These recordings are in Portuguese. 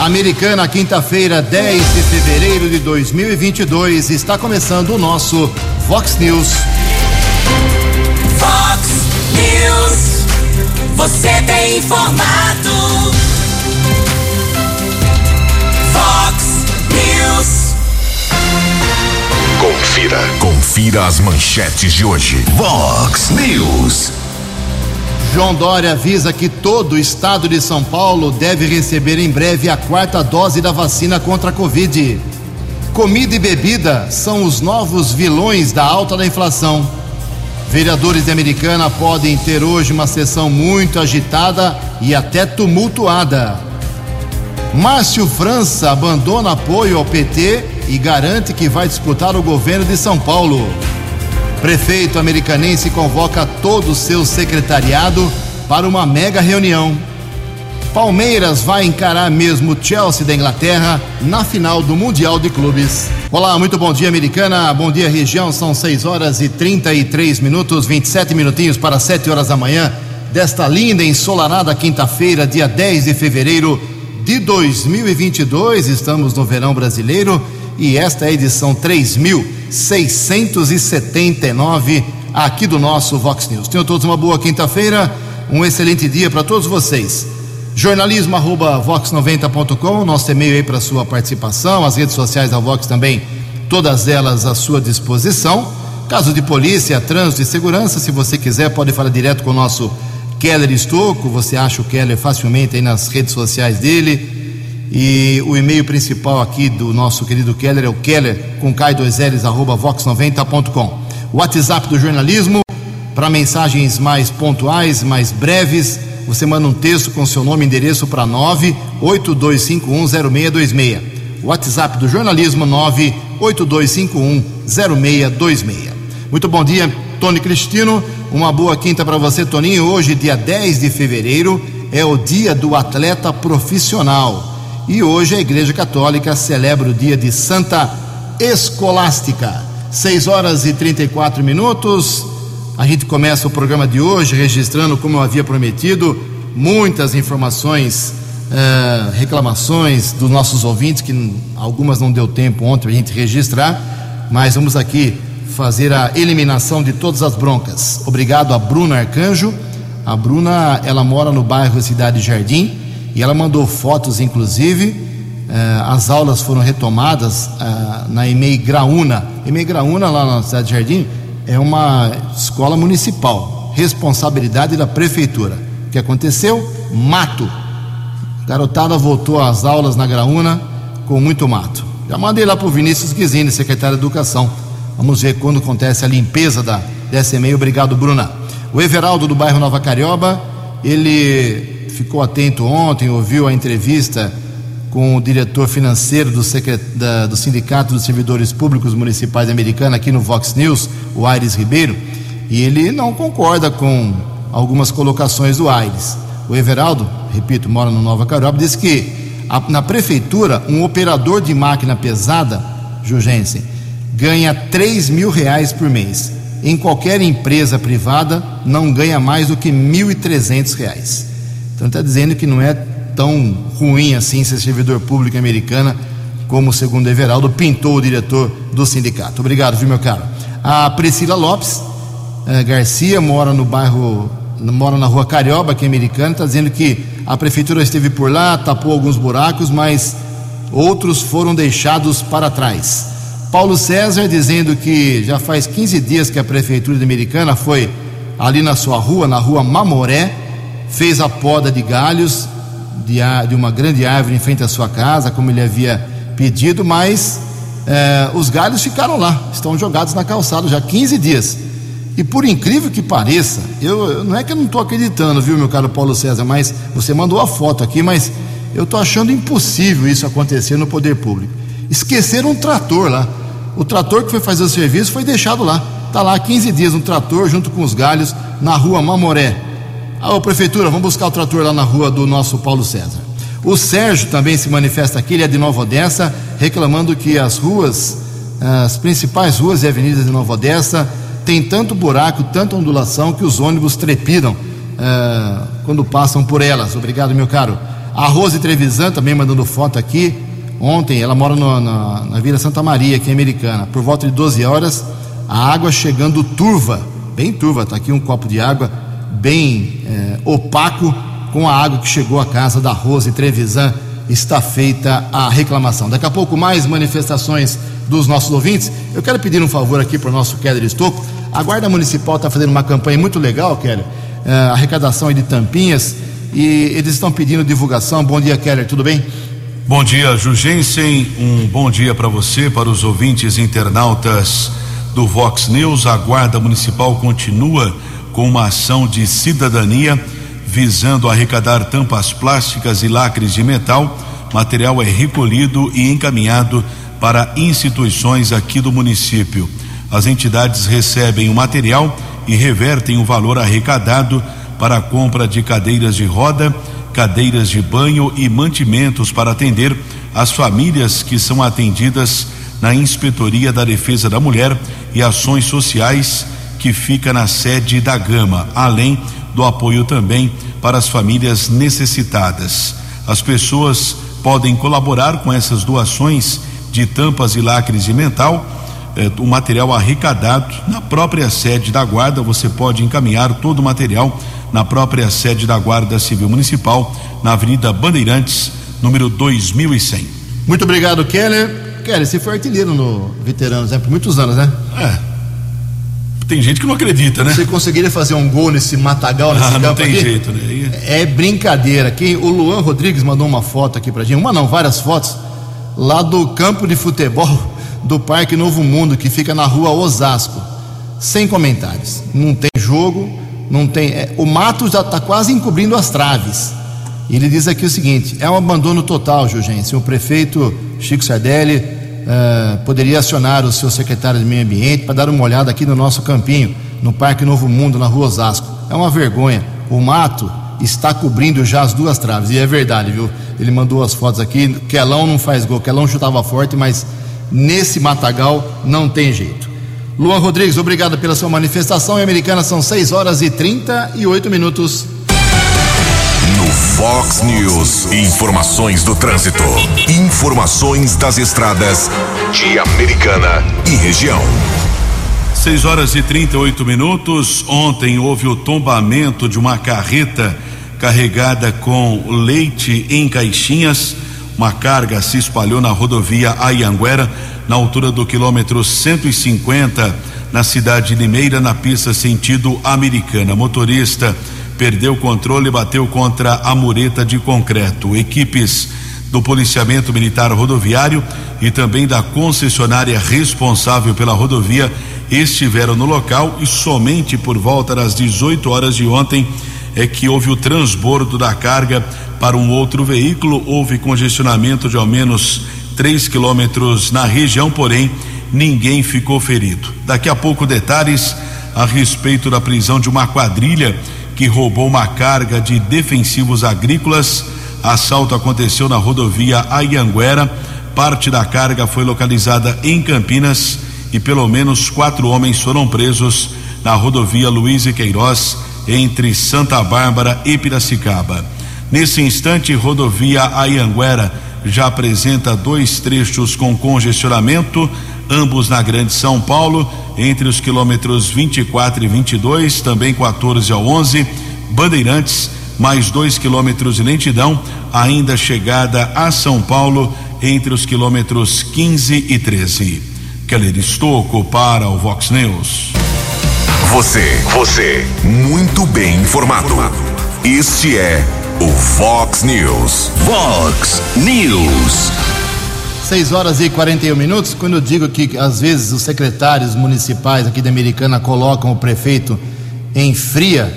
Americana, quinta-feira, 10 de fevereiro de 2022, está começando o nosso Vox News. Vox News, você tem informado. Vox News. Confira, confira as manchetes de hoje. Vox News. João Dória avisa que todo o estado de São Paulo deve receber em breve a quarta dose da vacina contra a Covid. Comida e bebida são os novos vilões da alta da inflação. Vereadores de Americana podem ter hoje uma sessão muito agitada e até tumultuada. Márcio França abandona apoio ao PT e garante que vai disputar o governo de São Paulo. Prefeito americanense convoca todo o seu secretariado para uma mega reunião. Palmeiras vai encarar mesmo Chelsea da Inglaterra na final do Mundial de Clubes. Olá, muito bom dia, americana. Bom dia, região. São 6 horas e 33 minutos, 27 minutinhos para 7 horas da manhã desta linda ensolarada quinta-feira, dia 10 de fevereiro de 2022. Estamos no verão brasileiro e esta é a edição 3679 aqui do nosso Vox News. Tenham todos uma boa quinta-feira, um excelente dia para todos vocês. Jornalismo arroba vox90.com, nosso e-mail aí para sua participação, as redes sociais da Vox também, todas elas à sua disposição. Caso de polícia, trânsito e segurança, se você quiser, pode falar direto com o nosso Keller Estocco, você acha o Keller facilmente aí nas redes sociais dele. E o e-mail principal aqui do nosso querido Keller é o keller com k2ls arroba vox90.com. O WhatsApp do jornalismo para mensagens mais pontuais, mais breves, você manda um texto com seu nome e endereço para 982510626. WhatsApp do jornalismo 982510626. Muito bom dia, Tony Cristino. Uma boa quinta para você, Toninho. Hoje, dia 10 de fevereiro, é o dia do atleta profissional. E hoje a Igreja Católica celebra o dia de Santa Escolástica. 6 horas e 34 minutos. A gente começa o programa de hoje registrando, como eu havia prometido, muitas informações, eh, reclamações dos nossos ouvintes, que algumas não deu tempo ontem a gente registrar, mas vamos aqui fazer a eliminação de todas as broncas. Obrigado a Bruna Arcanjo. A Bruna, ela mora no bairro Cidade Jardim e ela mandou fotos, inclusive. Eh, as aulas foram retomadas eh, na EMEI Graúna. EMEI Graúna, lá na cidade de Jardim, é uma escola municipal, responsabilidade da prefeitura. O que aconteceu? Mato. Garotada voltou às aulas na Graúna com muito mato. Já mandei lá para o Vinícius Guizini, secretário de Educação. Vamos ver quando acontece a limpeza da, dessa EMEI. Obrigado, Bruna. O Everaldo do bairro Nova Carioba, ele ficou atento ontem, ouviu a entrevista com o diretor financeiro do, secret... da... do Sindicato dos Servidores Públicos Municipais Americana, aqui no Vox News, o Aires Ribeiro, e ele não concorda com algumas colocações do Aires. O Everaldo, repito, mora no Nova Carioba, disse que a... na prefeitura, um operador de máquina pesada, Jugensen, ganha 3 mil reais por mês. Em qualquer empresa privada, não ganha mais do que 1.300 reais. Então está dizendo que não é tão ruim assim ser servidor público americana, como segundo Everaldo pintou o diretor do sindicato. Obrigado, viu, meu caro? A Priscila Lopes eh, Garcia mora no bairro, mora na rua Carioba, que é americana, está dizendo que a prefeitura esteve por lá, tapou alguns buracos, mas outros foram deixados para trás. Paulo César dizendo que já faz 15 dias que a prefeitura Americana foi ali na sua rua, na rua Mamoré, fez a poda de galhos de, de, uma grande árvore em frente à sua casa, como ele havia pedido, mas eh, os galhos ficaram lá, estão jogados na calçada já 15 dias. E por incrível que pareça, eu não é que eu não estou acreditando, viu, meu caro Paulo César, mas você mandou a foto aqui, mas eu estou achando impossível isso acontecer no poder público. Esqueceram um trator lá. O trator que foi fazer o serviço foi deixado lá. Está lá 15 dias um trator junto com os galhos na rua Mamoré. Ah, ô prefeitura, vamos buscar o trator lá na rua do nosso Paulo César. O Sérgio também se manifesta aqui, ele é de Nova Odessa, reclamando que as ruas, as principais ruas e avenidas de Nova Odessa, tem tanto buraco, tanta ondulação que os ônibus trepidam uh, quando passam por elas. Obrigado, meu caro. A Rose Trevisan também mandando foto aqui. Ontem, ela mora no, na, na Vila Santa Maria, aqui em Americana. Por volta de 12 horas, a água chegando turva, bem turva. Está aqui um copo de água bem é, opaco com a água que chegou à casa da Rose Trevisan. Está feita a reclamação. Daqui a pouco, mais manifestações dos nossos ouvintes. Eu quero pedir um favor aqui para o nosso Keller Estocco. A Guarda Municipal está fazendo uma campanha muito legal, Keller. É, arrecadação de tampinhas. E eles estão pedindo divulgação. Bom dia, Keller. Tudo bem? Bom dia, Jugensen. Um bom dia para você, para os ouvintes internautas do Vox News. A Guarda Municipal continua com uma ação de cidadania visando arrecadar tampas plásticas e lacres de metal. Material é recolhido e encaminhado para instituições aqui do município. As entidades recebem o material e revertem o valor arrecadado para a compra de cadeiras de roda, cadeiras de banho e mantimentos para atender as famílias que são atendidas na Inspetoria da Defesa da Mulher e Ações Sociais, que fica na sede da Gama, além do apoio também para as famílias necessitadas. As pessoas podem colaborar com essas doações de tampas e lacres de mental. Eh, o material arrecadado na própria sede da Guarda, você pode encaminhar todo o material na própria sede da Guarda Civil Municipal, na Avenida Bandeirantes, número 2100. Muito obrigado, Keller. Keller, você foi artilheiro no Veteranos, né? Por muitos anos, né? É. Tem gente que não acredita, né? Você conseguiria fazer um gol nesse matagal, nesse Ah, não campo tem aqui? jeito, né? Aí- É brincadeira. Quem, o Luan Rodrigues mandou uma foto aqui pra gente, uma não, várias fotos, lá do campo de futebol do Parque Novo Mundo, que fica na rua Osasco. Sem comentários. Não tem jogo, não tem. é, o mato já está quase encobrindo as traves. Ele diz aqui o seguinte: é um abandono total, Jurgense. O prefeito Chico Sardelli eh, poderia acionar o seu secretário de Meio Ambiente para dar uma olhada aqui no nosso campinho, no Parque Novo Mundo, na rua Osasco. É uma vergonha. O mato está cobrindo já as duas traves. E é verdade, viu? Ele mandou as fotos aqui. Quelão não faz gol. Quelão chutava forte, mas nesse matagal não tem jeito. Luan Rodrigues, obrigado pela sua manifestação. Em Americana são 6 horas e 38 minutos. No Fox News, informações do trânsito. Informações das estradas de Americana e região. 6 horas e 38 minutos. Ontem houve o tombamento de uma carreta carregada com leite em caixinhas. Uma carga se espalhou na rodovia Ayanguera, na altura do quilômetro 150, na cidade de Limeira, na pista sentido americana. Motorista perdeu o controle e bateu contra a mureta de concreto. Equipes do policiamento militar rodoviário e também da concessionária responsável pela rodovia estiveram no local e somente por volta das 18 horas de ontem é que houve o transbordo da carga para um outro veículo. Houve congestionamento de ao menos 3 quilômetros na região, porém ninguém ficou ferido. Daqui a pouco detalhes a respeito da prisão de uma quadrilha que roubou uma carga de defensivos agrícolas. Assalto aconteceu na rodovia Ayanguera. Parte da carga foi localizada em Campinas e pelo menos quatro homens foram presos na rodovia Luiz e Queiroz, entre Santa Bárbara e Piracicaba. Nesse instante, rodovia Ayanguera já apresenta dois trechos com congestionamento, ambos na Grande São Paulo, entre os quilômetros 24 e 22, também 14 ao 11, Bandeirantes, mais dois quilômetros de lentidão, ainda chegada a São Paulo, entre os quilômetros 15 e 13. Keller Estocco para o Vox News. Você, você, muito bem informado. Este é o Fox News. Fox News. 6 horas e 41 minutos. Quando eu digo que às vezes os secretários municipais aqui da Americana colocam o prefeito em fria,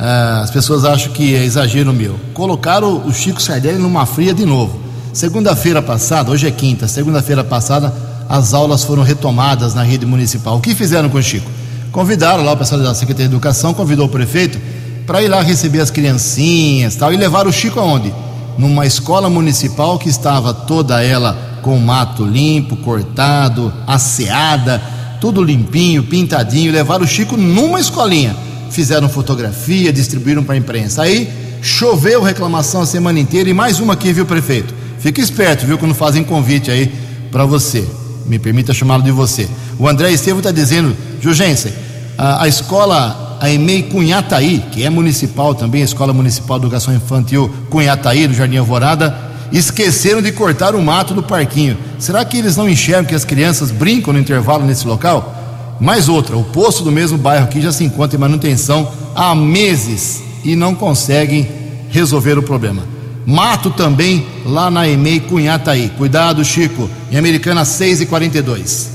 ah, as pessoas acham que é exagero meu. Colocaram o Chico Sardelli numa fria de novo. Segunda-feira passada, hoje é quinta, segunda-feira passada, as aulas foram retomadas na rede municipal. O que fizeram com o Chico? Convidaram lá o pessoal da Secretaria de Educação, convidou o prefeito para ir lá receber as criancinhas tal, e levaram o Chico aonde? Numa escola municipal que estava toda ela com mato limpo, cortado, asseada, tudo limpinho, pintadinho. Levaram o Chico numa escolinha. Fizeram fotografia, distribuíram para a imprensa. Aí Choveu reclamação a semana inteira e mais uma aqui, viu, prefeito? Fica esperto, viu, quando fazem convite aí para você. Me permita chamá-lo de você. O André Estevam está dizendo, Jurgensen, a, a escola, a EMEI Cunhataí, que é municipal também, a Escola Municipal de Educação Infantil Cunhataí, no Jardim Alvorada, esqueceram de cortar o mato do parquinho. Será que eles não enxergam que as crianças brincam no intervalo nesse local? Mais outra, o posto do mesmo bairro aqui já se encontra em manutenção há meses e não conseguem resolver o problema. Mato também lá na EMEI Cunhataí. Cuidado, Chico. Em Americana 6 e 42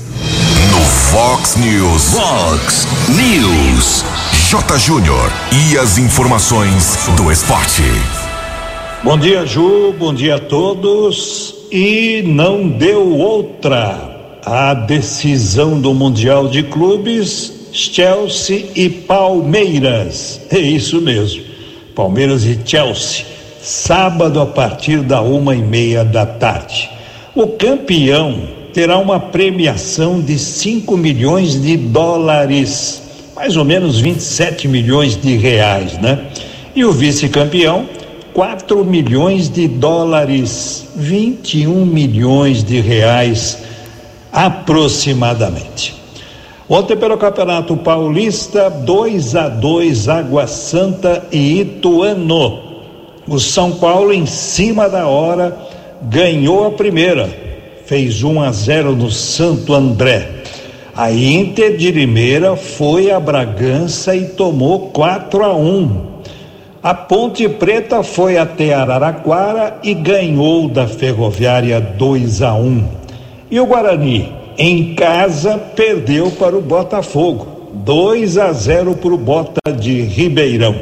No Fox News. Fox News. J. Júnior. E as informações do esporte. Bom dia, Ju. Bom dia a todos. E não deu outra. A decisão do Mundial de Clubes, Chelsea e Palmeiras. É isso mesmo. Palmeiras e Chelsea. Sábado a partir da uma e meia da tarde. O campeão terá uma premiação de 5 milhões de dólares, mais ou menos 27 milhões de reais, né? E o vice-campeão 4 milhões de dólares, 21 milhões de reais aproximadamente. Ontem pelo Campeonato Paulista, 2 a 2 Água Santa e Ituano. O São Paulo em cima da hora ganhou a primeira, fez 1 a 0 no Santo André. A Inter de Limeira foi a Bragança e tomou 4 a 1. A Ponte Preta foi até Araraquara e ganhou da Ferroviária 2 a 1. E o Guarani, em casa, perdeu para o Botafogo, 2 a 0 para o Bota de Ribeirão.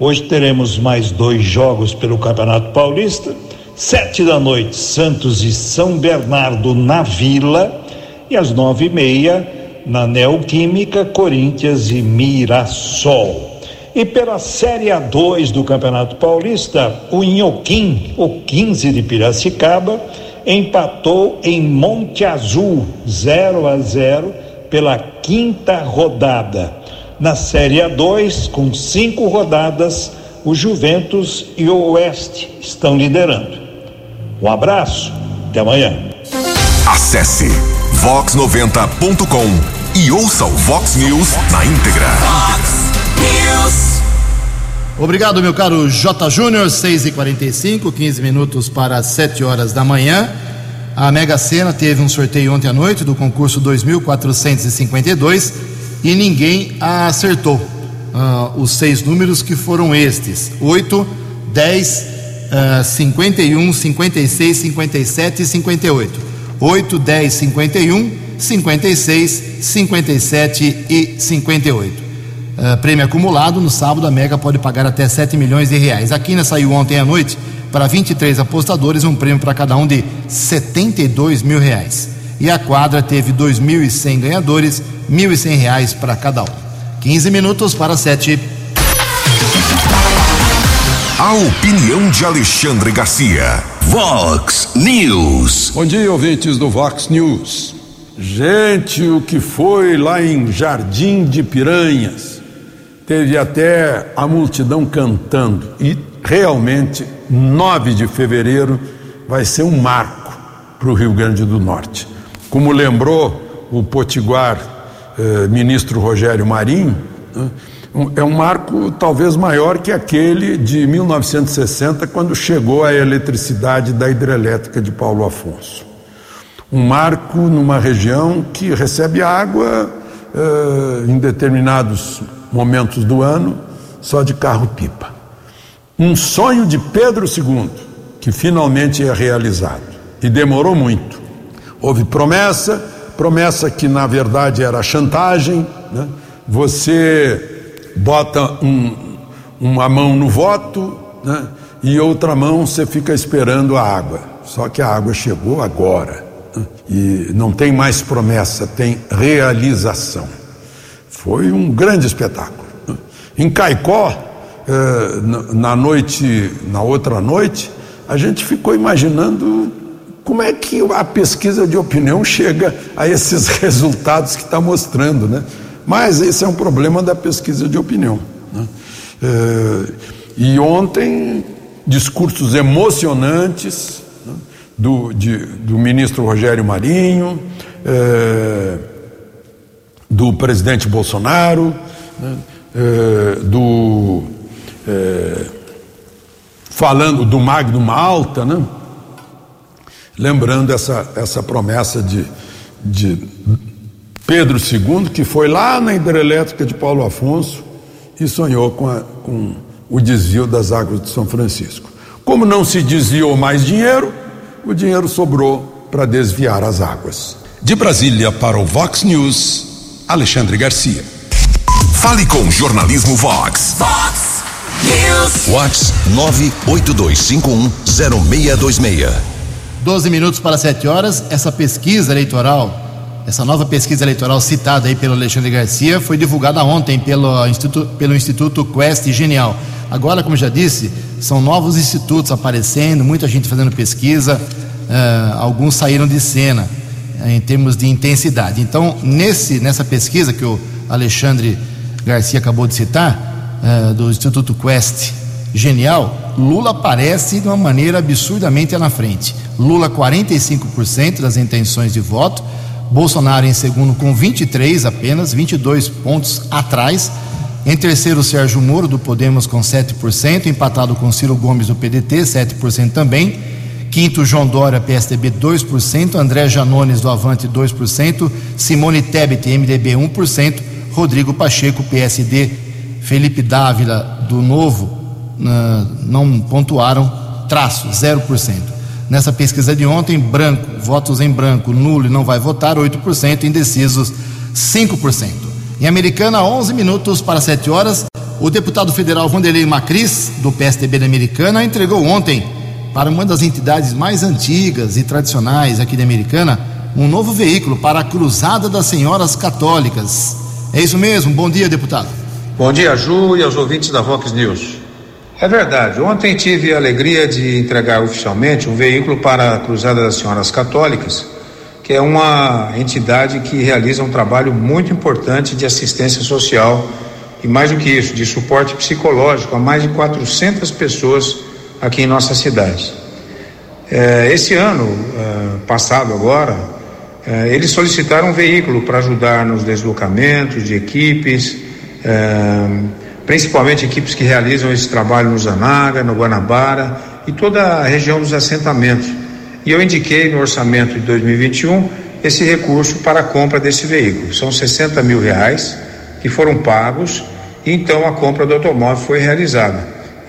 Hoje teremos mais dois jogos pelo Campeonato Paulista. Sete da noite, Santos e São Bernardo na Vila. E às nove e meia, na Neoquímica, Corinthians e Mirassol. E pela Série A2 do Campeonato Paulista, o Inhoquim, o 15 de Piracicaba, empatou em Monte Azul, 0 a 0, pela quinta rodada. Na Série A2, com cinco rodadas, o Juventus e o Oeste estão liderando. Um abraço, até amanhã. Acesse vox90.com e ouça o Vox News na íntegra. Fox News. Obrigado, meu caro J. Júnior, 6 e 45 15 minutos para 7 horas da manhã. A Mega Sena teve um sorteio ontem à noite do concurso 2452 e ninguém acertou. Ah, os seis números que foram estes: 8, 10, ah, 51, 56, 57 e 58. 8, 10, 51, 56, 57 e 58. Uh, prêmio acumulado, no sábado a Mega pode pagar até 7 milhões de reais. A Quina saiu ontem à noite para 23 apostadores, um prêmio para cada um de 72 mil reais. E a quadra teve 2.100 ganhadores, 1.100 reais para cada um. 15 minutos para 7. A opinião de Alexandre Garcia. Vox News. Bom dia, ouvintes do Vox News. Gente, o que foi lá em Jardim de Piranhas? Teve até a multidão cantando. E realmente, 9 de fevereiro vai ser um marco para o Rio Grande do Norte. Como lembrou o potiguar eh, ministro Rogério Marinho, né, é um marco talvez maior que aquele de 1960, quando chegou a eletricidade da hidrelétrica de Paulo Afonso um marco numa região que recebe água eh, em determinados momentos do ano só de carro-pipa. Um sonho de Pedro II que finalmente é realizado e demorou muito. Houve promessa, promessa que na verdade era chantagem. Né? Você bota um- uma mão no voto né? e outra mão você fica esperando a água. Só que a água chegou agora né? e não tem mais promessa, tem realização. Foi um grande espetáculo. né? Em Caicó, eh, na- noite, na outra noite, a gente ficou imaginando como é que a pesquisa de opinião chega a esses resultados que está mostrando, né? Mas esse é um problema da pesquisa de opinião. né? Eh, E ontem, discursos emocionantes né, do, de, do ministro Rogério Marinho, eh, do presidente Bolsonaro, né, eh, do. Eh, falando do Magno Malta, né? lembrando essa, essa promessa de, de Pedro II, que foi lá na hidrelétrica de Paulo Afonso e sonhou com, a, com o desvio das águas de São Francisco. Como não se desviou mais dinheiro, o dinheiro sobrou para desviar as águas. De Brasília para o Vox News, Alexandre Garcia. Fale com o Jornalismo Vox. Vox News. Vox 982510626. 12 minutos para 7 horas. Essa pesquisa eleitoral, essa nova pesquisa eleitoral citada aí pelo Alexandre Garcia, foi divulgada ontem pelo Instituto, pelo Instituto Quest Genial. Agora, como já disse, são novos institutos aparecendo, muita gente fazendo pesquisa, uh, alguns saíram de cena uh, em termos de intensidade. Então, nesse, nessa pesquisa que o Alexandre Garcia acabou de citar, uh, do Instituto Quest Genial, Lula aparece de uma maneira absurdamente na frente. Lula 45% das intenções de voto, Bolsonaro em segundo com 23 apenas, 22 pontos atrás. Em terceiro, Sérgio Moro do Podemos com 7%, empatado com Ciro Gomes do PDT, 7% também. Quinto, João Dória, PSDB, 2%, André Janones do Avante, 2%, Simone Tebet, MDB, 1%, Rodrigo Pacheco, PSD, Felipe Dávila do Novo, não pontuaram, traço, 0%. Nessa pesquisa de ontem, branco, votos em branco, nulo e não vai votar, 8%, indecisos, 5%. Em Americana, 11 minutos para 7 horas, o deputado federal Vanderlei Macris, do PSDB da Americana, entregou ontem para uma das entidades mais antigas e tradicionais aqui da Americana um novo veículo para a Cruzada das Senhoras Católicas. É isso mesmo? Bom dia, deputado. Bom dia, Ju, e aos ouvintes da Vox News. É verdade. Ontem tive a alegria de entregar oficialmente um veículo para a Cruzada das Senhoras Católicas, que é uma entidade que realiza um trabalho muito importante de assistência social e, mais do que isso, de suporte psicológico a mais de 400 pessoas aqui em nossa cidade. É, esse ano é, passado, agora, é, eles solicitaram um veículo para ajudar nos deslocamentos de equipes principalmente equipes que realizam esse trabalho no Zanaga, no Guanabara e toda a região dos assentamentos. E eu indiquei no orçamento de 2021 esse recurso para a compra desse veículo. São 60 mil reais que foram pagos e então a compra do automóvel foi realizada.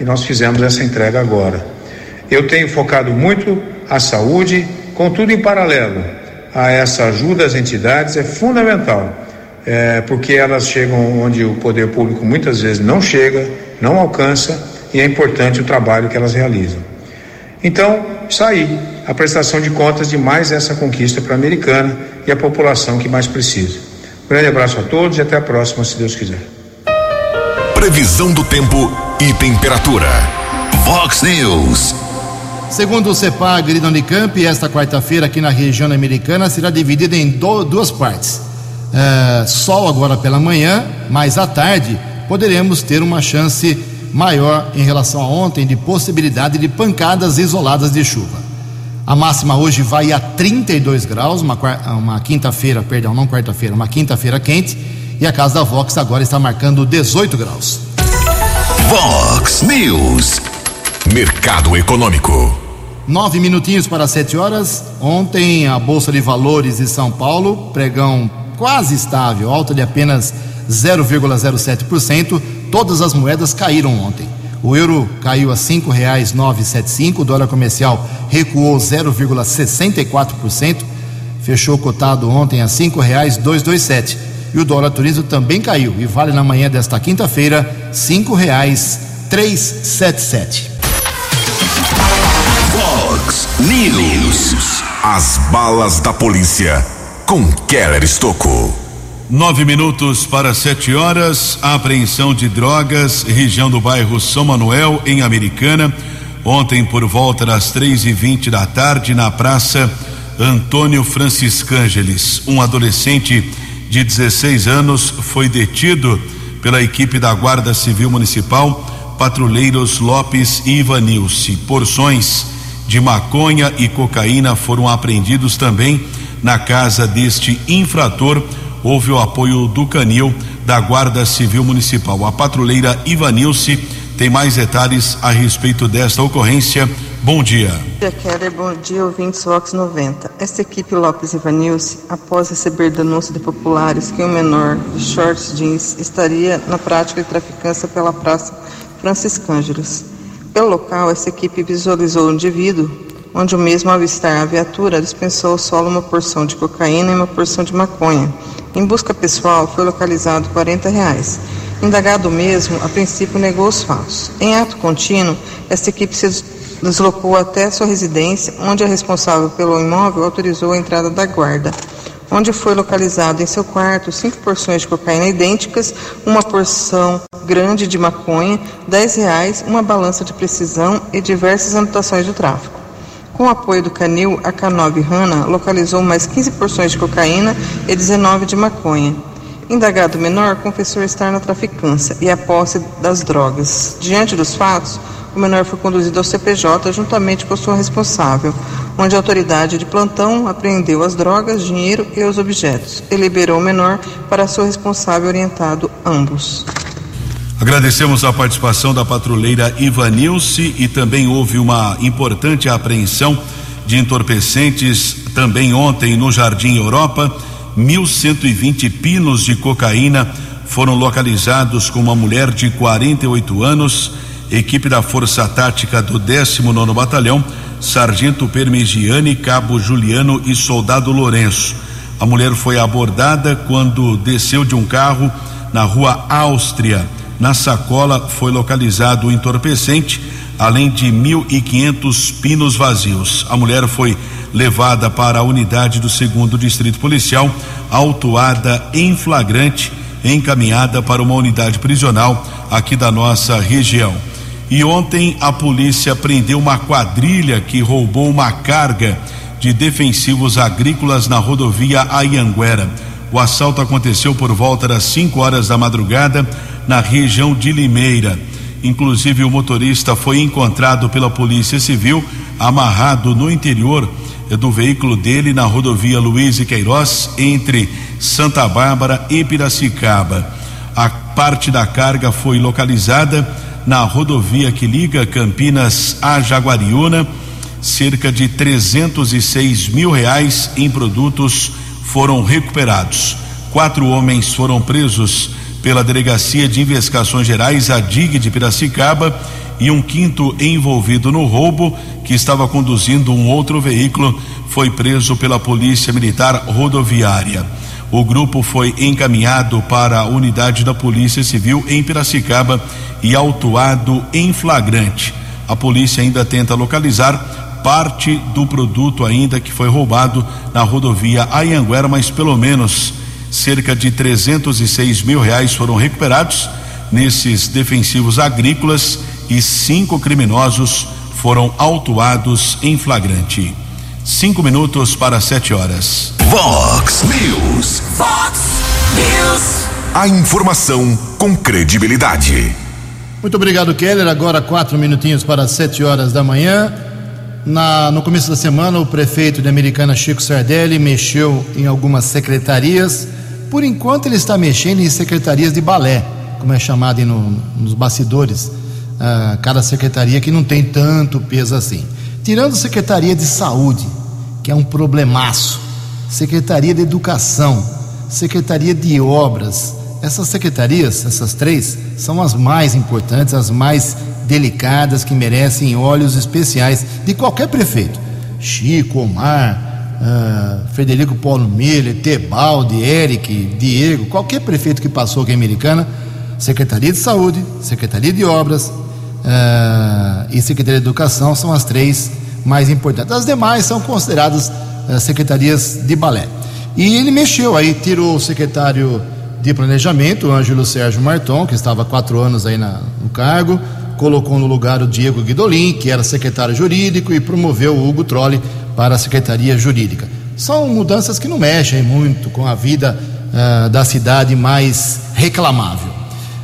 E nós fizemos essa entrega agora. Eu tenho focado muito a saúde, contudo em paralelo a essa ajuda às entidades é fundamental é, porque elas chegam onde o poder público muitas vezes não chega, não alcança e é importante o trabalho que elas realizam. Então, sair a prestação de contas de mais essa conquista para a americana e a população que mais precisa. Um grande abraço a todos e até a próxima, se Deus quiser. Previsão do tempo e temperatura. Vox News. Segundo o CEPAG da Unicamp, esta quarta-feira aqui na região americana será dividida em do, duas partes é, sol agora pela manhã, mas à tarde poderemos ter uma chance maior em relação a ontem de possibilidade de pancadas isoladas de chuva. A máxima hoje vai a 32 graus, uma, uma quinta-feira, perdão, não quarta-feira, uma quinta-feira quente, e a casa da Vox agora está marcando 18 graus. Vox News, Mercado Econômico. Nove minutinhos para sete horas. Ontem a Bolsa de Valores de São Paulo, pregão quase estável, alta de apenas 0,07%. Todas as moedas caíram ontem. O euro caiu a R$ 5,975, o dólar comercial recuou 0,64%, fechou cotado ontem a R$ 5,227. E o dólar turismo também caiu e vale na manhã desta quinta-feira R$ 5,377. Fox News. As balas da polícia com Keller Estocou. Nove minutos para sete horas. A apreensão de drogas, região do bairro São Manuel, em Americana. Ontem, por volta das três e vinte da tarde, na praça Antônio Franciscângeles, um adolescente de 16 anos foi detido pela equipe da Guarda Civil Municipal patrulheiros Lopes e Ivanilce. Porções de maconha e cocaína foram apreendidos também na casa deste infrator. Houve o apoio do canil da Guarda Civil Municipal. A patrulheira Ivanilce tem mais detalhes a respeito desta ocorrência. Bom dia. Bom dia, Keller. Bom dia, ouvintes Vox 90. Esta equipe Lopes Ivanilce, após receber denúncia de populares que um menor de shorts jeans estaria na prática de traficância pela Praça Francis Cângelos. Pelo local, essa equipe visualizou o indivíduo, onde o mesmo, avistar a viatura, dispensou ao solo uma porção de cocaína e uma porção de maconha. Em busca pessoal, foi localizado 40 reais. Indagado mesmo, a princípio negou os fatos. Em ato contínuo, essa equipe se deslocou até sua residência, onde a responsável pelo imóvel autorizou a entrada da guarda onde foi localizado em seu quarto cinco porções de cocaína idênticas, uma porção grande de maconha, dez reais, uma balança de precisão e diversas anotações do tráfico. Com o apoio do canil, a K9 Rana localizou mais 15 porções de cocaína e 19 de maconha. Indagado menor confessou estar na traficância e a posse das drogas. Diante dos fatos, o menor foi conduzido ao CPJ juntamente com sua responsável, onde a autoridade de plantão apreendeu as drogas, dinheiro e os objetos e liberou o menor para seu responsável orientado ambos. Agradecemos a participação da patrulheira Ivanilce e também houve uma importante apreensão de entorpecentes também ontem no Jardim Europa. 1.120 pinos de cocaína foram localizados com uma mulher de 48 anos equipe da Força Tática do 19 Batalhão, Sargento Permigiani, Cabo Juliano e Soldado Lourenço. A mulher foi abordada quando desceu de um carro na rua Áustria. Na sacola foi localizado o entorpecente, além de 1.500 pinos vazios. A mulher foi levada para a unidade do segundo distrito policial, autuada em flagrante, encaminhada para uma unidade prisional aqui da nossa região. E ontem a polícia prendeu uma quadrilha que roubou uma carga de defensivos agrícolas na rodovia Ayanguera. O assalto aconteceu por volta das 5 horas da madrugada na região de Limeira. Inclusive, o motorista foi encontrado pela Polícia Civil amarrado no interior do veículo dele na rodovia Luiz e Queiroz, entre Santa Bárbara e Piracicaba. A parte da carga foi localizada na rodovia que liga Campinas a Jaguariúna. Cerca de 306 mil reais em produtos foram recuperados. Quatro homens foram presos pela Delegacia de Investigações Gerais, a DIG de Piracicaba, e um quinto envolvido no roubo, que estava conduzindo um outro veículo, foi preso pela Polícia Militar Rodoviária. O grupo foi encaminhado para a unidade da Polícia Civil em Piracicaba e autuado em flagrante. A polícia ainda tenta localizar parte do produto ainda que foi roubado na rodovia Ayanguera, mas pelo menos cerca de 306 mil reais foram recuperados nesses defensivos agrícolas e cinco criminosos foram autuados em flagrante. Cinco minutos para sete horas. Vox News. Fox News. A informação com credibilidade. Muito obrigado, Keller. Agora quatro minutinhos para sete horas da manhã. Na, no começo da semana, o prefeito de Americana, Chico Sardelli, mexeu em algumas secretarias. Por enquanto, ele está mexendo em secretarias de balé, como é chamado no, nos bastidores. Ah, cada secretaria que não tem tanto peso assim. Tirando a Secretaria de Saúde, que é um problemaço, Secretaria de Educação, Secretaria de Obras. Essas secretarias, essas três, são as mais importantes, as mais delicadas, que merecem olhos especiais de qualquer prefeito. Chico, Omar, uh, Frederico Paulo Miller, Tebaldi, Eric, Diego, qualquer prefeito que passou aqui em Americana, Secretaria de Saúde, Secretaria de Obras uh, e Secretaria de Educação são as três mais importantes. As demais são consideradas uh, secretarias de balé. E ele mexeu aí, tirou o secretário de Planejamento, Ângelo Sérgio Marton, que estava há quatro anos aí na, no cargo, colocou no lugar o Diego Guidolin, que era secretário jurídico, e promoveu o Hugo Trolli para a Secretaria Jurídica. São mudanças que não mexem muito com a vida uh, da cidade mais reclamável.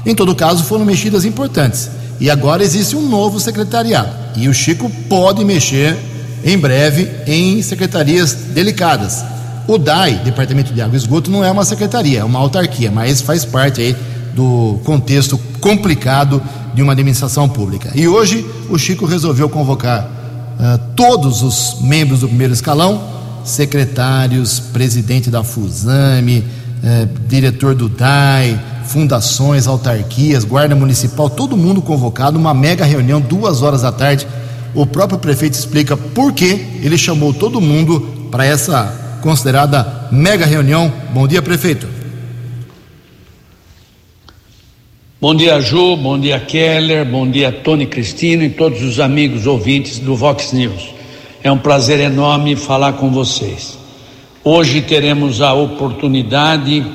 Em todo caso, foram mexidas importantes. E agora existe um novo secretariado. E o Chico pode mexer em breve em secretarias delicadas. O DAI, Departamento de Água e Esgoto, não é uma secretaria, é uma autarquia, mas faz parte aí do contexto complicado de uma administração pública. E hoje o Chico resolveu convocar uh, todos os membros do primeiro escalão, secretários, presidente da FUSAME, uh, diretor do DAI, fundações, autarquias, guarda municipal, todo mundo convocado, uma mega reunião, duas horas da tarde. O próprio prefeito explica por que ele chamou todo mundo para essa considerada mega reunião. Bom dia, prefeito. Bom dia, Ju, bom dia, Keller, bom dia, Tony Cristino e todos os amigos ouvintes do Vox News. É um prazer enorme falar com vocês. Hoje teremos a oportunidade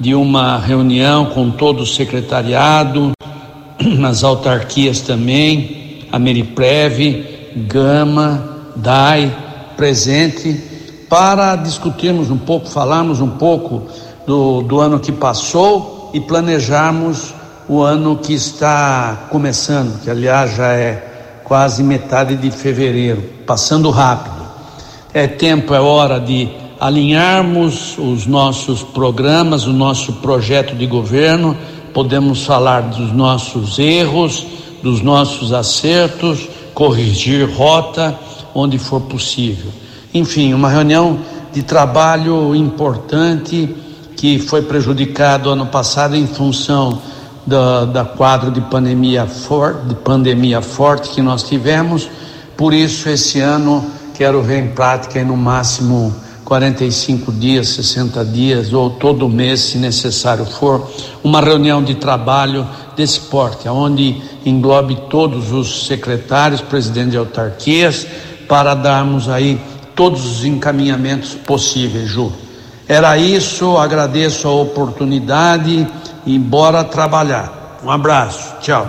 de uma reunião com todo o secretariado, as autarquias também, a Meriprev, Gama, DAI, presente, para discutirmos um pouco, falarmos um pouco do, do ano que passou e planejarmos o ano que está começando, que aliás já é quase metade de fevereiro, passando rápido. É tempo, é hora de alinharmos os nossos programas, o nosso projeto de governo, podemos falar dos nossos erros, dos nossos acertos, corrigir rota onde for possível. Enfim, uma reunião de trabalho importante que foi prejudicado ano passado em função da, da quadro de pandemia, for, de pandemia forte que nós tivemos. Por isso, esse ano quero ver em prática no máximo 45 dias, 60 dias ou todo mês, se necessário for, uma reunião de trabalho desse porte, onde englobe todos os secretários, presidentes de autarquias, para darmos aí todos os encaminhamentos possíveis, Ju. Era isso, agradeço a oportunidade e bora trabalhar. Um abraço, tchau.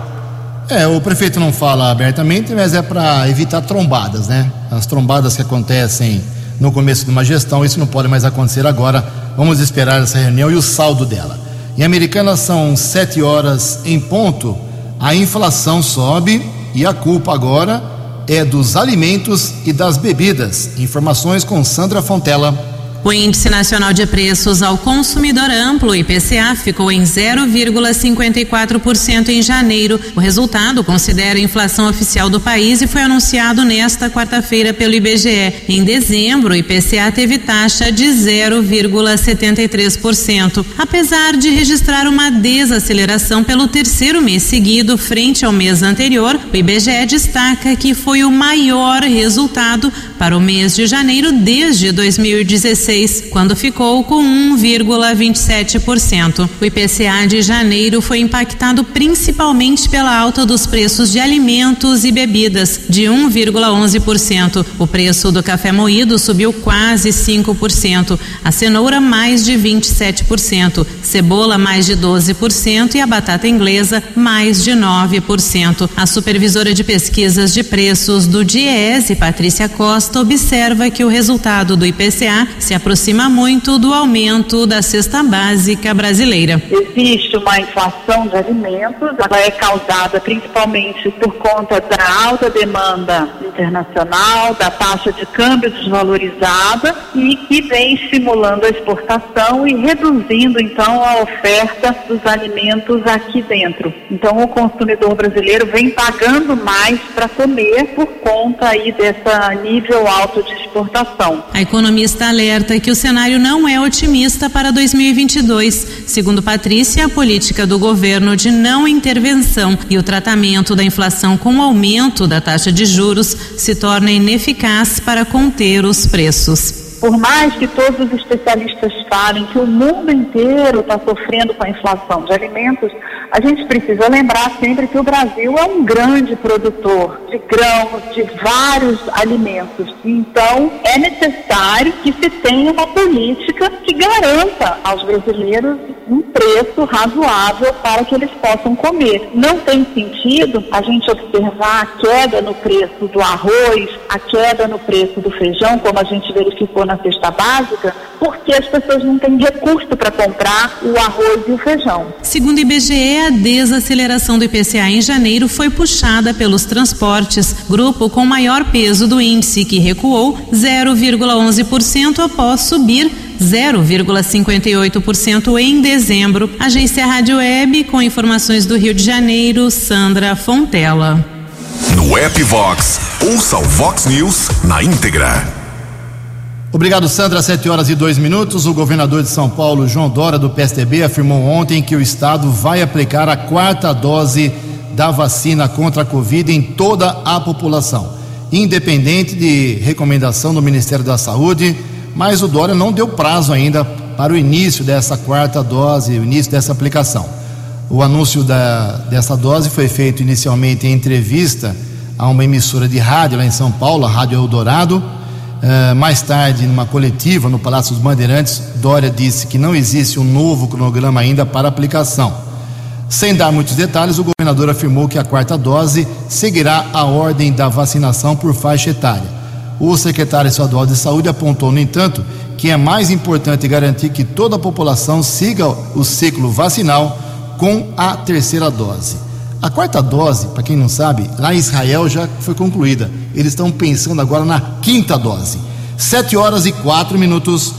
É, o prefeito não fala abertamente, mas é para evitar trombadas, né? As trombadas que acontecem no começo de uma gestão, isso não pode mais acontecer agora. Vamos esperar essa reunião e o saldo dela. Em Americana são sete horas em ponto. A inflação sobe e a culpa agora é dos alimentos e das bebidas. Informações com Sandra Fontela. O Índice Nacional de Preços ao Consumidor Amplo, IPCA, ficou em 0,54% em janeiro. O resultado considera a inflação oficial do país e foi anunciado nesta quarta-feira pelo IBGE. Em dezembro, o IPCA teve taxa de 0,73%. Apesar de registrar uma desaceleração pelo terceiro mês seguido frente ao mês anterior, o IBGE destaca que foi o maior resultado para o mês de janeiro desde 2016 quando ficou com 1,27%. O IPCA de janeiro foi impactado principalmente pela alta dos preços de alimentos e bebidas, de 1,11%. O preço do café moído subiu quase 5%, a cenoura mais de 27%, cebola mais de 12% e a batata inglesa mais de 9%. A supervisora de pesquisas de preços do DIESE, Patrícia Costa, observa que o resultado do IPCA se aproxima muito do aumento da cesta básica brasileira. Existe uma inflação de alimentos, ela é causada principalmente por conta da alta demanda internacional, da taxa de câmbio desvalorizada e que vem estimulando a exportação e reduzindo então a oferta dos alimentos aqui dentro. Então o consumidor brasileiro vem pagando mais para comer por conta aí dessa nível alto de exportação. A economista alerta alerta que o cenário não é otimista para 2022. Segundo Patrícia, a política do governo de não intervenção e o tratamento da inflação com o aumento da taxa de juros se torna ineficaz para conter os preços. Por mais que todos os especialistas falem que o mundo inteiro está sofrendo com a inflação de alimentos, a gente precisa lembrar sempre que o Brasil é um grande produtor de grãos, de vários alimentos. Então, é necessário que se tenha uma política que garanta aos brasileiros um preço razoável para que eles possam comer. Não tem sentido a gente observar a queda no preço do arroz, a queda no preço do feijão, como a gente verificou na cesta básica, porque as pessoas não têm recurso para comprar o arroz e o feijão. Segundo o IBGE, a desaceleração do IPCA em janeiro foi puxada pelos transportes, grupo com maior peso do índice, que recuou 0,11% após subir 0,58% em dezembro. Agência Rádio Web, com informações do Rio de Janeiro, Sandra Fontela. No app Vox, ouça o Vox News na íntegra. Obrigado, Sandra. Sete horas e dois minutos. O governador de São Paulo, João Dora, do PSDB, afirmou ontem que o estado vai aplicar a quarta dose da vacina contra a Covid em toda a população, independente de recomendação do Ministério da Saúde. Mas o Dória não deu prazo ainda para o início dessa quarta dose, o início dessa aplicação. O anúncio da, dessa dose foi feito inicialmente em entrevista a uma emissora de rádio lá em São Paulo, a Rádio Eldorado Uh, mais tarde, numa coletiva no Palácio dos Bandeirantes, Dória disse que não existe um novo cronograma ainda para aplicação. Sem dar muitos detalhes, o governador afirmou que a quarta dose seguirá a ordem da vacinação por faixa etária. O secretário estadual de saúde apontou, no entanto, que é mais importante garantir que toda a população siga o ciclo vacinal com a terceira dose. A quarta dose, para quem não sabe, lá em Israel já foi concluída. Eles estão pensando agora na quinta dose. Sete horas e quatro minutos.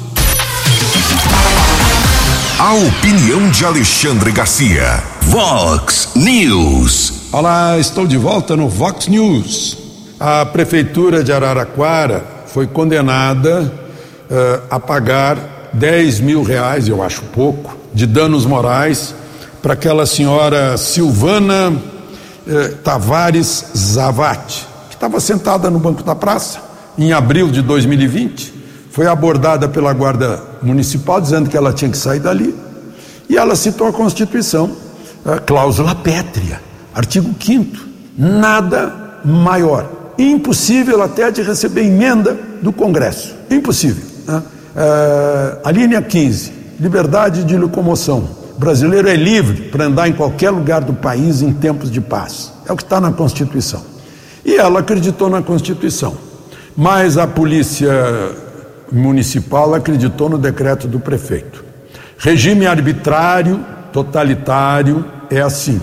A opinião de Alexandre Garcia. Vox News. Olá, estou de volta no Vox News. A prefeitura de Araraquara foi condenada uh, a pagar 10 mil reais, eu acho pouco, de danos morais para aquela senhora Silvana eh, Tavares Zavati, que estava sentada no banco da praça em abril de 2020, foi abordada pela guarda municipal dizendo que ela tinha que sair dali e ela citou a Constituição, a cláusula pétrea, artigo 5 nada maior, impossível até de receber emenda do Congresso, impossível. Né? Eh, a linha 15, liberdade de locomoção brasileiro é livre para andar em qualquer lugar do país em tempos de paz. É o que está na Constituição. E ela acreditou na Constituição. Mas a polícia municipal acreditou no decreto do prefeito. Regime arbitrário, totalitário, é assim.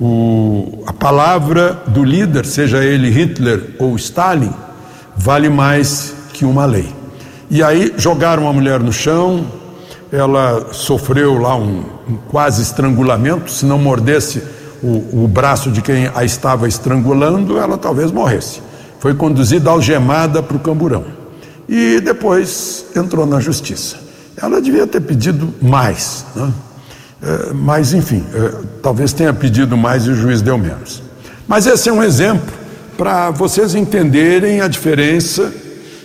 O, a palavra do líder, seja ele Hitler ou Stalin, vale mais que uma lei. E aí jogaram a mulher no chão, ela sofreu lá um, um quase estrangulamento, se não mordesse o, o, braço de quem a estava estrangulando, ela talvez morresse. Foi conduzida algemada para o camburão. E depois entrou na justiça. Ela devia ter pedido mais, né? é, mas enfim, é, talvez tenha pedido mais e o juiz deu menos. Mas esse é um exemplo para vocês entenderem a diferença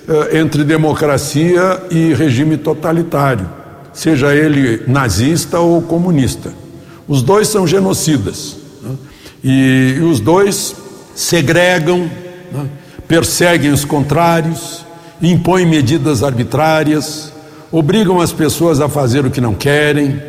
é, entre democracia e regime totalitário seja ele nazista ou comunista. Os dois são genocidas. Né? E, e, os dois segregam, né? perseguem os contrários, impõem medidas arbitrárias, obrigam as pessoas a fazer o que não querem,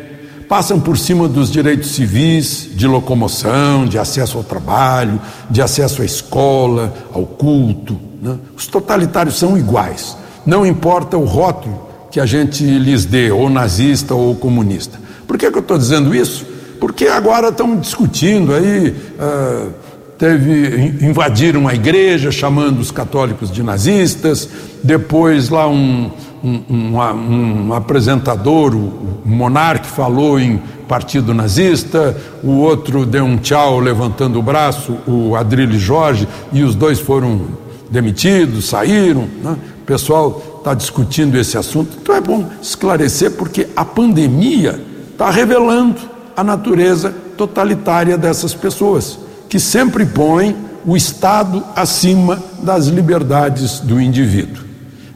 passam por cima dos direitos civis, de locomoção, de acesso ao trabalho, de acesso à escola, ao culto. Né? Os totalitários são iguais, não importa o rótulo que a gente lhes dê, ou nazista ou comunista. Por que, que eu estou dizendo isso? Porque agora estão discutindo aí, uh, teve, invadiram a igreja chamando os católicos de nazistas, depois lá um, um, um, um apresentador, o Monarque, falou em partido nazista, o outro deu um tchau levantando o braço, o Adrilho Jorge, e os dois foram demitidos, saíram. Né? O pessoal está discutindo esse assunto. Então é bom esclarecer, porque a pandemia está revelando a natureza totalitária dessas pessoas, que sempre põem o Estado acima das liberdades do indivíduo.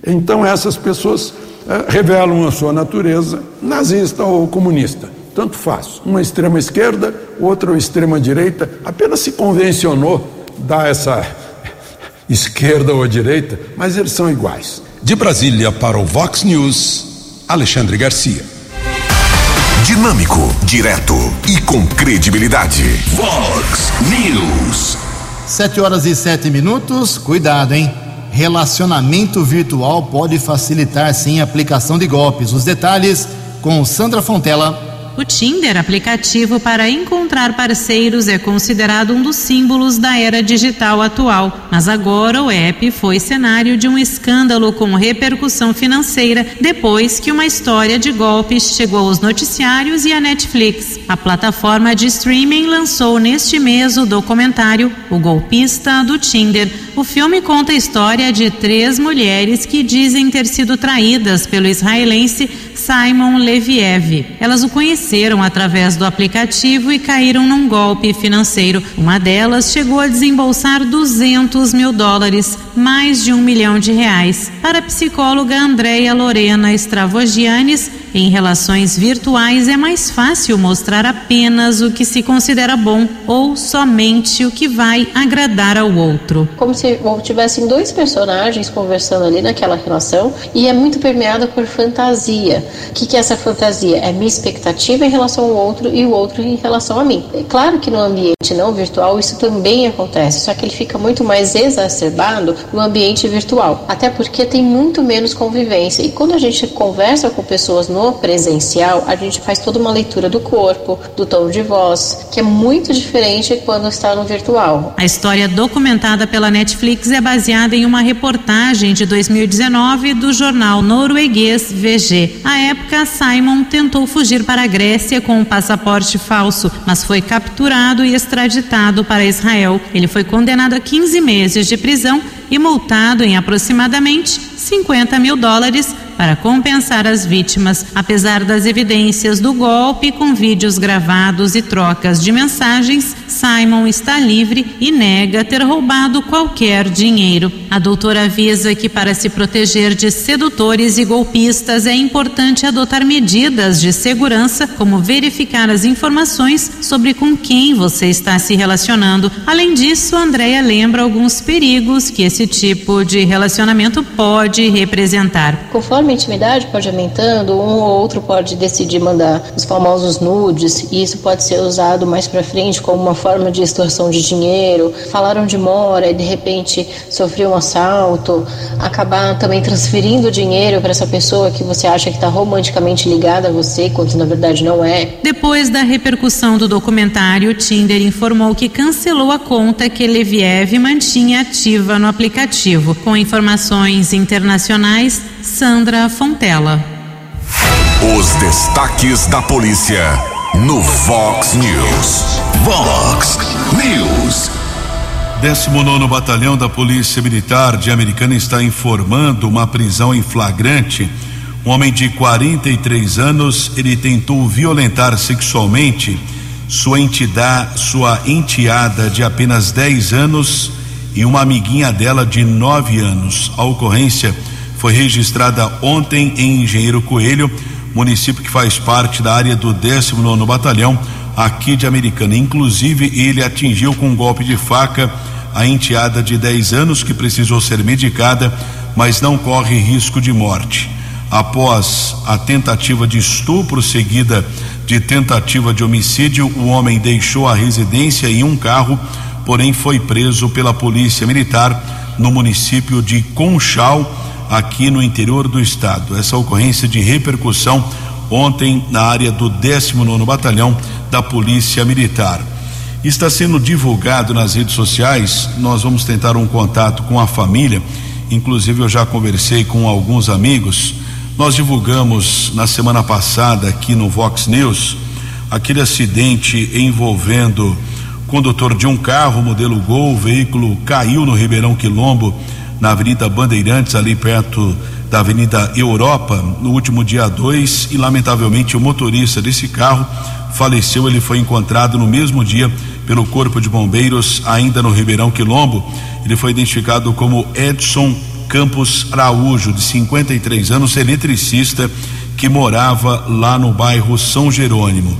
Então essas pessoas eh, revelam a sua natureza nazista ou comunista. Tanto faz. Uma extrema esquerda, outra extrema direita, apenas se convencionou dar essa esquerda ou direita, mas eles são iguais. De Brasília para o Vox News, Alexandre Garcia. Dinâmico, direto e com credibilidade. Vox News. Sete horas e sete minutos. Cuidado, hein? Relacionamento virtual pode facilitar sim a aplicação de golpes. Os detalhes com Sandra Fontela. O Tinder, aplicativo para encontrar parceiros, é considerado um dos símbolos da era digital atual. Mas agora o app foi cenário de um escândalo com repercussão financeira depois que uma história de golpes chegou aos noticiários e à Netflix. A plataforma de streaming lançou neste mês o documentário O Golpista do Tinder. O filme conta a história de três mulheres que dizem ter sido traídas pelo israelense Simon Leviev. Elas o conheceram através do aplicativo e caíram num golpe financeiro. Uma delas chegou a desembolsar 200 mil dólares, mais de um milhão de reais. Para a psicóloga Andréia Lorena Stravogianes, em relações virtuais é mais fácil mostrar apenas o que se considera bom ou somente o que vai agradar ao outro. Como se tivessem dois personagens conversando ali naquela relação e é muito permeada por fantasia. O que, que é essa fantasia? É minha expectativa em relação ao outro e o outro em relação a mim. É claro que no ambiente não virtual isso também acontece, só que ele fica muito mais exacerbado no ambiente virtual. Até porque tem muito menos convivência. E quando a gente conversa com pessoas no presencial, a gente faz toda uma leitura do corpo, do tom de voz, que é muito diferente quando está no virtual. A história documentada pela Netflix é baseada em uma reportagem de 2019 do jornal norueguês VG. À época, Simon tentou fugir para a Grécia com um passaporte falso, mas foi capturado e extraditado para Israel. Ele foi condenado a 15 meses de prisão e multado em aproximadamente 50 mil dólares para compensar as vítimas, apesar das evidências do golpe com vídeos gravados e trocas de mensagens. Simon está livre e nega ter roubado qualquer dinheiro. A doutora avisa que para se proteger de sedutores e golpistas é importante adotar medidas de segurança, como verificar as informações sobre com quem você está se relacionando. Além disso, Andréia lembra alguns perigos que esse tipo de relacionamento pode representar. Conforme a intimidade pode aumentando, um ou outro pode decidir mandar os famosos nudes, e isso pode ser usado mais para frente como uma forma de extorsão de dinheiro. Falaram de mora e de repente sofreu um assalto, acabar também transferindo dinheiro para essa pessoa que você acha que está romanticamente ligada a você, quando na verdade não é. Depois da repercussão do documentário, o Tinder informou que cancelou a conta que Leviev mantinha ativa no aplicativo. Com informações internacionais, Sandra Fontela. Os destaques da polícia no Vox News. Vox News. 19 Batalhão da Polícia Militar de Americana está informando uma prisão em flagrante. Um homem de 43 anos, ele tentou violentar sexualmente sua entidade, sua enteada de apenas 10 anos e uma amiguinha dela de 9 anos. A ocorrência foi registrada ontem em Engenheiro Coelho, município que faz parte da área do 19 Batalhão aqui de Americana. Inclusive, ele atingiu com um golpe de faca a enteada de 10 anos que precisou ser medicada, mas não corre risco de morte. Após a tentativa de estupro seguida de tentativa de homicídio, o homem deixou a residência em um carro, porém foi preso pela Polícia Militar no município de Conchal, aqui no interior do estado. Essa ocorrência de repercussão ontem na área do 19 Batalhão da Polícia Militar. Está sendo divulgado nas redes sociais, nós vamos tentar um contato com a família, inclusive eu já conversei com alguns amigos. Nós divulgamos na semana passada aqui no Vox News aquele acidente envolvendo o condutor de um carro modelo Gol, o veículo caiu no Ribeirão Quilombo, na Avenida Bandeirantes, ali perto da Avenida Europa, no último dia 2, e lamentavelmente o motorista desse carro faleceu. Ele foi encontrado no mesmo dia pelo Corpo de Bombeiros, ainda no Ribeirão Quilombo. Ele foi identificado como Edson Campos Araújo, de 53 anos, eletricista, que morava lá no bairro São Jerônimo.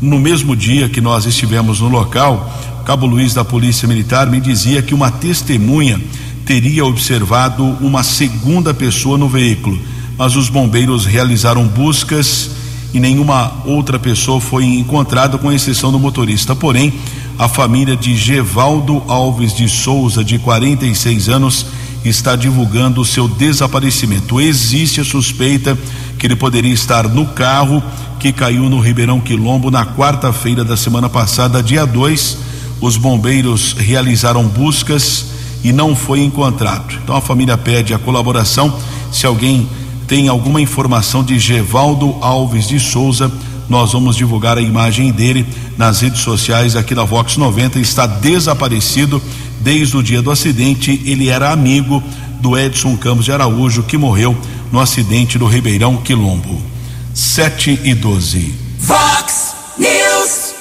No mesmo dia que nós estivemos no local, Cabo Luiz da Polícia Militar me dizia que uma testemunha teria observado uma segunda pessoa no veículo, mas os bombeiros realizaram buscas e nenhuma outra pessoa foi encontrada, com exceção do motorista. Porém, a família de Gevaldo Alves de Souza, de 46 anos, está divulgando o seu desaparecimento. Existe a suspeita que ele poderia estar no carro que caiu no Ribeirão Quilombo na quarta-feira da semana passada, dia 2. Os bombeiros realizaram buscas e não foi encontrado. Então a família pede a colaboração. Se alguém tem alguma informação de Gevaldo Alves de Souza, nós vamos divulgar a imagem dele nas redes sociais aqui da Vox 90. Está desaparecido desde o dia do acidente. Ele era amigo do Edson Campos de Araújo, que morreu no acidente do Ribeirão Quilombo. 7 e 12. Vox News.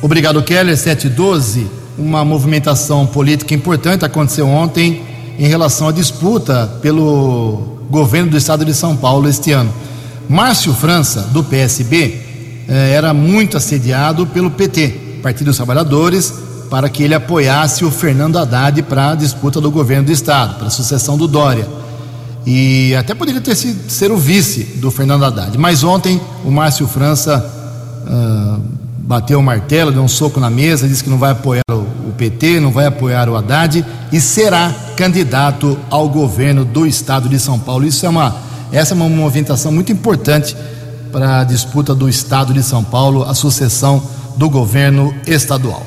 Obrigado, Keller. 7 e 12. Uma movimentação política importante aconteceu ontem em relação à disputa pelo governo do estado de São Paulo este ano. Márcio França, do PSB, eh, era muito assediado pelo PT, Partido dos Trabalhadores, para que ele apoiasse o Fernando Haddad para a disputa do governo do estado, para a sucessão do Dória. E até poderia ter sido ser o vice do Fernando Haddad. Mas ontem o Márcio França uh, bateu o martelo, deu um soco na mesa, disse que não vai apoiar o, PT, não vai apoiar o Haddad e será candidato ao governo do estado de São Paulo. Isso é uma, essa é uma movimentação muito importante para a disputa do estado de São Paulo, a sucessão do governo estadual.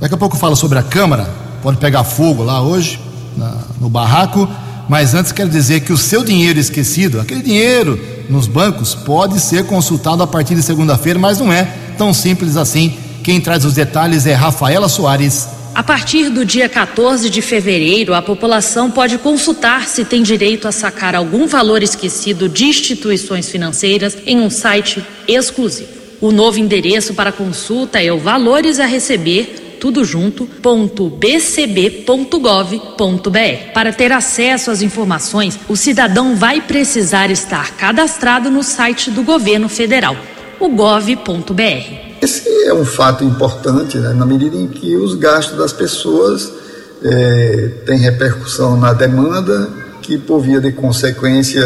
Daqui a pouco fala sobre a Câmara, pode pegar fogo lá hoje, na, no barraco, mas antes quero dizer que o seu dinheiro esquecido, aquele dinheiro nos bancos, pode ser consultado a partir de segunda-feira, mas não é tão simples assim. Quem traz os detalhes é Rafaela Soares. A partir do dia 14 de fevereiro, a população pode consultar se tem direito a sacar algum valor esquecido de instituições financeiras em um site exclusivo. O novo endereço para consulta é o Valores a Receber tudo junto, bcb.gov.br. Para ter acesso às informações, o cidadão vai precisar estar cadastrado no site do governo federal, o gov.br. Esse é um fato importante, né, na medida em que os gastos das pessoas é, têm repercussão na demanda, que por via de consequência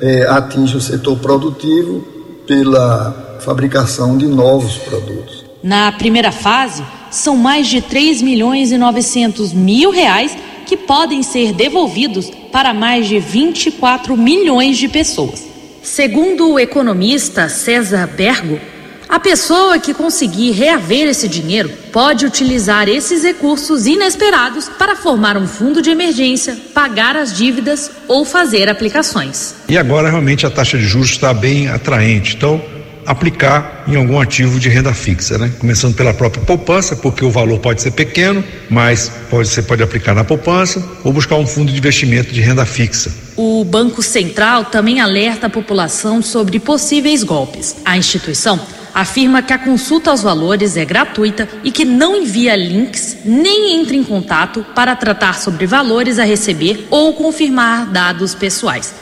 é, atinge o setor produtivo pela fabricação de novos produtos. Na primeira fase, são mais de 3 milhões e 900 mil reais que podem ser devolvidos para mais de 24 milhões de pessoas. Segundo o economista César Bergo, a pessoa que conseguir reaver esse dinheiro pode utilizar esses recursos inesperados para formar um fundo de emergência, pagar as dívidas ou fazer aplicações. E agora realmente a taxa de juros está bem atraente. Então, aplicar em algum ativo de renda fixa, né? Começando pela própria poupança, porque o valor pode ser pequeno, mas pode, você pode aplicar na poupança ou buscar um fundo de investimento de renda fixa. O Banco Central também alerta a população sobre possíveis golpes. A instituição afirma que a consulta aos valores é gratuita e que não envia links nem entra em contato para tratar sobre valores a receber ou confirmar dados pessoais.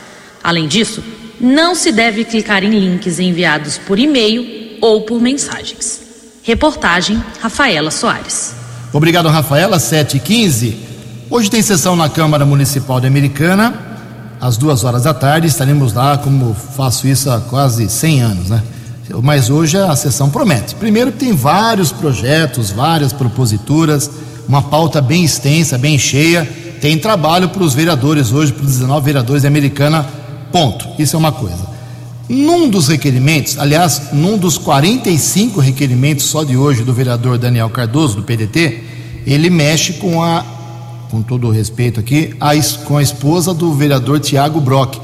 Além disso, não se deve clicar em links enviados por e-mail ou por mensagens. Reportagem Rafaela Soares. Obrigado, Rafaela. 7h15. Hoje tem sessão na Câmara Municipal de Americana, às duas horas da tarde. Estaremos lá, como faço isso há quase 100 anos, né? Mas hoje a sessão promete. Primeiro, tem vários projetos, várias proposituras, uma pauta bem extensa, bem cheia. Tem trabalho para os vereadores hoje, para os 19 vereadores de Americana Ponto. Isso é uma coisa. Num dos requerimentos, aliás, num dos 45 requerimentos só de hoje do vereador Daniel Cardoso, do PDT, ele mexe com a, com todo o respeito aqui, a, com a esposa do vereador Tiago Brock,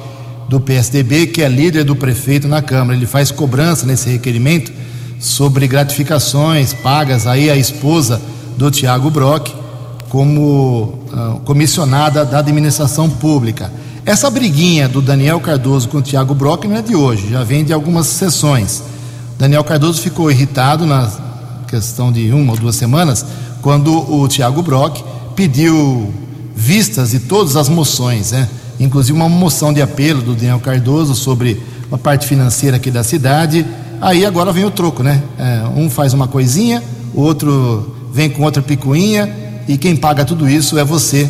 do PSDB, que é líder do prefeito na Câmara. Ele faz cobrança nesse requerimento sobre gratificações pagas aí à esposa do Tiago Brock como uh, comissionada da administração pública. Essa briguinha do Daniel Cardoso com o Tiago Brock não é de hoje, já vem de algumas sessões. Daniel Cardoso ficou irritado na questão de uma ou duas semanas, quando o Tiago Brock pediu vistas de todas as moções, né? inclusive uma moção de apelo do Daniel Cardoso sobre a parte financeira aqui da cidade. Aí agora vem o troco, né? É, um faz uma coisinha, o outro vem com outra picuinha, e quem paga tudo isso é você,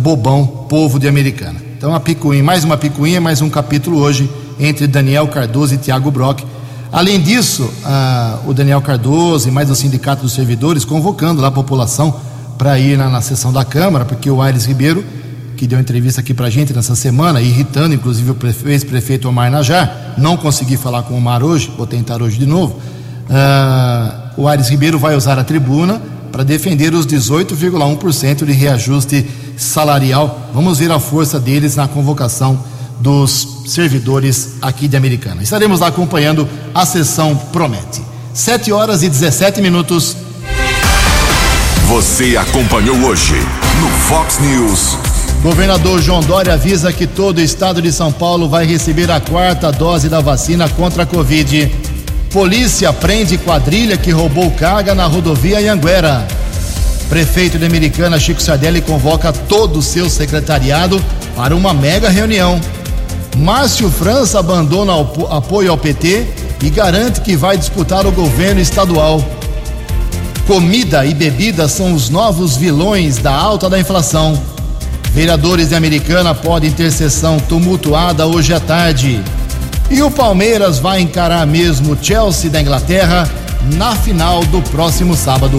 bobão, povo de Americana. Então, a picuinha, mais uma picuinha, mais um capítulo hoje entre Daniel Cardoso e Tiago Brock. Além disso, o Daniel Cardoso e mais o Sindicato dos Servidores convocando lá a população para ir na, na, sessão da Câmara, porque o Aires Ribeiro que deu entrevista aqui pra gente nessa semana, irritando inclusive o ex-prefeito Omar Najar. Não consegui falar com o Omar hoje, vou tentar hoje de novo. Uh, o Aires Ribeiro vai usar a tribuna para defender os 18,1% de reajuste salarial. Vamos ver a força deles na convocação dos servidores aqui de Americana. Estaremos lá acompanhando a sessão Promete. 7 horas e 17 minutos. Você acompanhou hoje no Fox News. Governador João Dória avisa que todo o estado de São Paulo vai receber a quarta dose da vacina contra a Covid. Polícia prende quadrilha que roubou carga na rodovia Anhanguera. Prefeito de Americana Chico Sardelli convoca todo o seu secretariado para uma mega reunião. Márcio França abandona o apoio ao PT e garante que vai disputar o governo estadual. Comida e bebida são os novos vilões da alta da inflação. Vereadores de Americana podem ter sessão tumultuada hoje à tarde. E o Palmeiras vai encarar mesmo Chelsea da Inglaterra na final do próximo sábado.